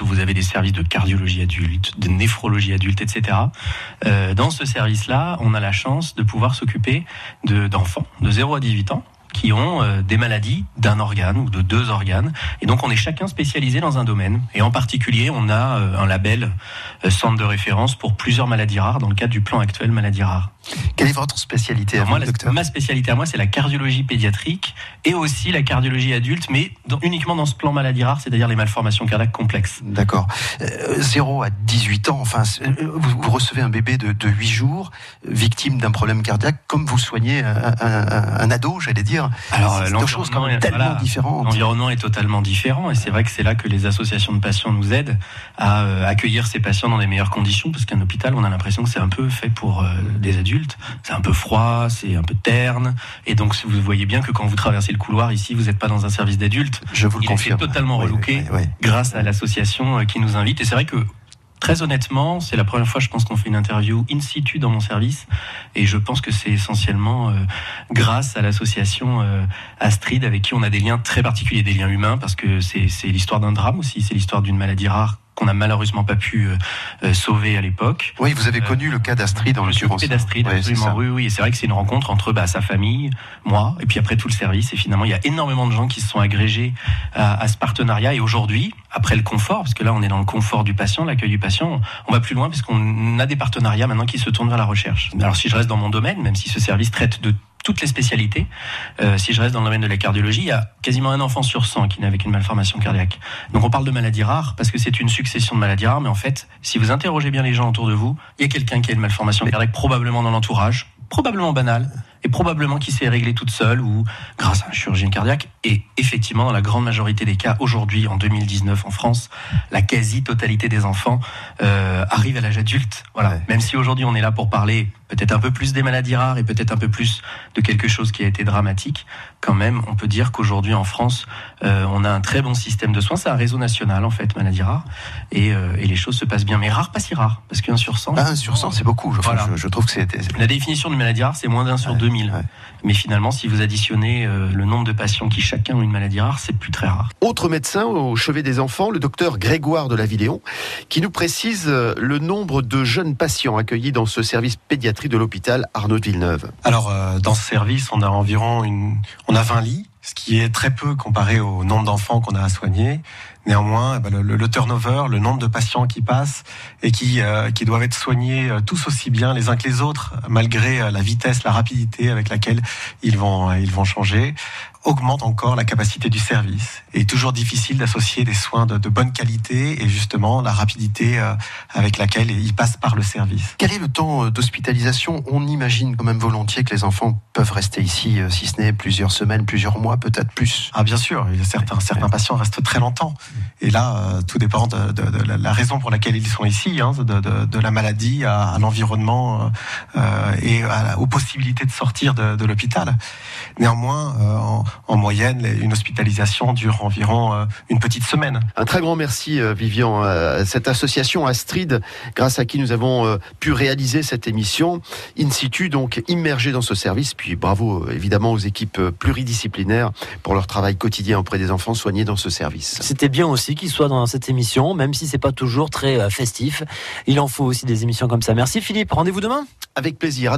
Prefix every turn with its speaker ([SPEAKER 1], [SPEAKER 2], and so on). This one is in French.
[SPEAKER 1] où vous avez des services de cardiologie adulte, de néphrologie adulte, etc. Euh, dans ce service-là, on a la chance de pouvoir s'occuper d'enfants de 0 à 18 ans qui ont euh, des maladies d'un organe ou de deux organes. Et donc on est chacun spécialisé dans un domaine. Et en particulier, on a euh, un label euh, centre de référence pour plusieurs maladies rares dans le cadre du plan actuel maladies rares.
[SPEAKER 2] Quelle est votre spécialité à
[SPEAKER 1] moi,
[SPEAKER 2] docteur
[SPEAKER 1] Ma spécialité à moi, c'est la cardiologie pédiatrique et aussi la cardiologie adulte, mais uniquement dans ce plan maladies rares, c'est-à-dire les malformations cardiaques complexes.
[SPEAKER 2] D'accord. 0 à 18 ans, enfin, vous, recevez un bébé de, de 8 jours, victime d'un problème cardiaque, comme vous soignez un, un ado, j'allais dire
[SPEAKER 1] alors, l'environnement est tellement différent. L'environnement est totalement différent et c'est vrai que c'est là que les associations de patients nous aident à euh, accueillir ces patients dans les meilleures conditions parce qu'un hôpital, on a l'impression que c'est un peu fait pour euh, des adultes. C'est un peu froid, c'est un peu terne et donc vous voyez bien que quand vous traversez le couloir ici, vous n'êtes pas dans un service d'adultes.
[SPEAKER 2] Je vous le
[SPEAKER 1] Il
[SPEAKER 2] confirme.
[SPEAKER 1] Est totalement relooké grâce à l'association euh, qui nous invite et c'est vrai que Très honnêtement, c'est la première fois, je pense, qu'on fait une interview in situ dans mon service, et je pense que c'est essentiellement euh, grâce à l'association euh, Astrid, avec qui on a des liens très particuliers, des liens humains, parce que c'est l'histoire d'un drame aussi, c'est l'histoire d'une maladie rare qu'on n'a malheureusement pas pu euh, euh, sauver à l'époque.
[SPEAKER 2] Oui, vous avez connu le cas d'Astrid dans l'occurrence.
[SPEAKER 1] d'Astrid, absolument. Oui, oui. Et c'est vrai que c'est une rencontre entre bah, sa famille, moi, et puis après tout le service. Et finalement, il y a énormément de gens qui se sont agrégés à, ce partenariat. Et aujourd'hui, après le confort, parce que là, on est dans le confort du patient, l'accueil du patient, on va plus loin parce qu'on a des partenariats maintenant qui se tournent vers la recherche. Alors, si je reste dans mon domaine, même si ce service traite de toutes les spécialités. Euh, si je reste dans le domaine de la cardiologie, il y a quasiment un enfant sur 100 qui naît avec une malformation cardiaque. Donc on parle de maladies rares parce que c'est une succession de maladies rares, mais en fait, si vous interrogez bien les gens autour de vous, il y a quelqu'un qui a une malformation cardiaque probablement dans l'entourage, probablement banale, et probablement qui s'est réglée toute seule ou grâce à un chirurgien cardiaque. Et effectivement, dans la grande majorité des cas, aujourd'hui, en 2019, en France, la quasi-totalité des enfants euh, arrivent à l'âge adulte. Voilà. Même si aujourd'hui on est là pour parler peut-être un peu plus des maladies rares et peut-être un peu plus de quelque chose qui a été dramatique, quand même, on peut dire qu'aujourd'hui en France, euh, on a un très bon système de soins. C'est un réseau national en fait, maladies rares, et, euh, et, les choses se passent bien. Mais rares, pas si rares, parce qu'un sur 100.
[SPEAKER 2] un sur 100, c'est beaucoup. Je, voilà. je, trouve que c'est.
[SPEAKER 1] La définition de maladie rare, c'est moins d'un sur 2000. Mais finalement, si vous additionnez euh, le nombre de patients qui chacun ont une maladie rare, c'est plus très rare.
[SPEAKER 2] Autre médecin au chevet des enfants, le docteur Grégoire de la Villéon, qui nous précise le nombre de jeunes patients accueillis dans ce service pédiatrique de l'hôpital Arnaud de Villeneuve.
[SPEAKER 3] Alors, dans ce service, on a environ une, on a 20 lits ce qui est très peu comparé au nombre d'enfants qu'on a à soigner. Néanmoins, eh ben, le, turnover, le nombre de patients qui passent et qui, euh, qui doivent être soignés euh, tous aussi bien les uns que les autres, malgré euh, la vitesse, la rapidité avec laquelle ils vont, ils vont changer, augmente encore la capacité du service. Et toujours difficile d'associer des soins de, de, bonne qualité et justement la rapidité avec laquelle ils passent par le service.
[SPEAKER 2] Quel est le temps d'hospitalisation? On imagine quand même volontiers que les enfants peuvent rester ici, si ce n'est plusieurs semaines, plusieurs mois, peut-être plus.
[SPEAKER 3] Ah bien sûr, certains, certains patients restent très longtemps. Et là, euh, tout dépend de, de, de, la raison pour laquelle ils sont ici, hein, de, la maladie à, à l'environnement euh, et à, aux possibilités de sortir de, l'hôpital. Néanmoins, euh, en, en, moyenne, une hospitalisation dure environ euh, une petite semaine.
[SPEAKER 2] Un très grand merci, Vivian, à cette association Astrid, grâce à qui nous avons pu réaliser cette émission in situ, donc immergé dans ce service. Puis bravo évidemment aux équipes pluridisciplinaires pour leur travail quotidien auprès des enfants soignés dans ce service.
[SPEAKER 4] C'était bien aussi qu'il soit dans cette émission, même si c'est pas toujours très euh, festif. Il en faut aussi des émissions comme ça. Merci Philippe. Rendez-vous demain.
[SPEAKER 2] Avec plaisir.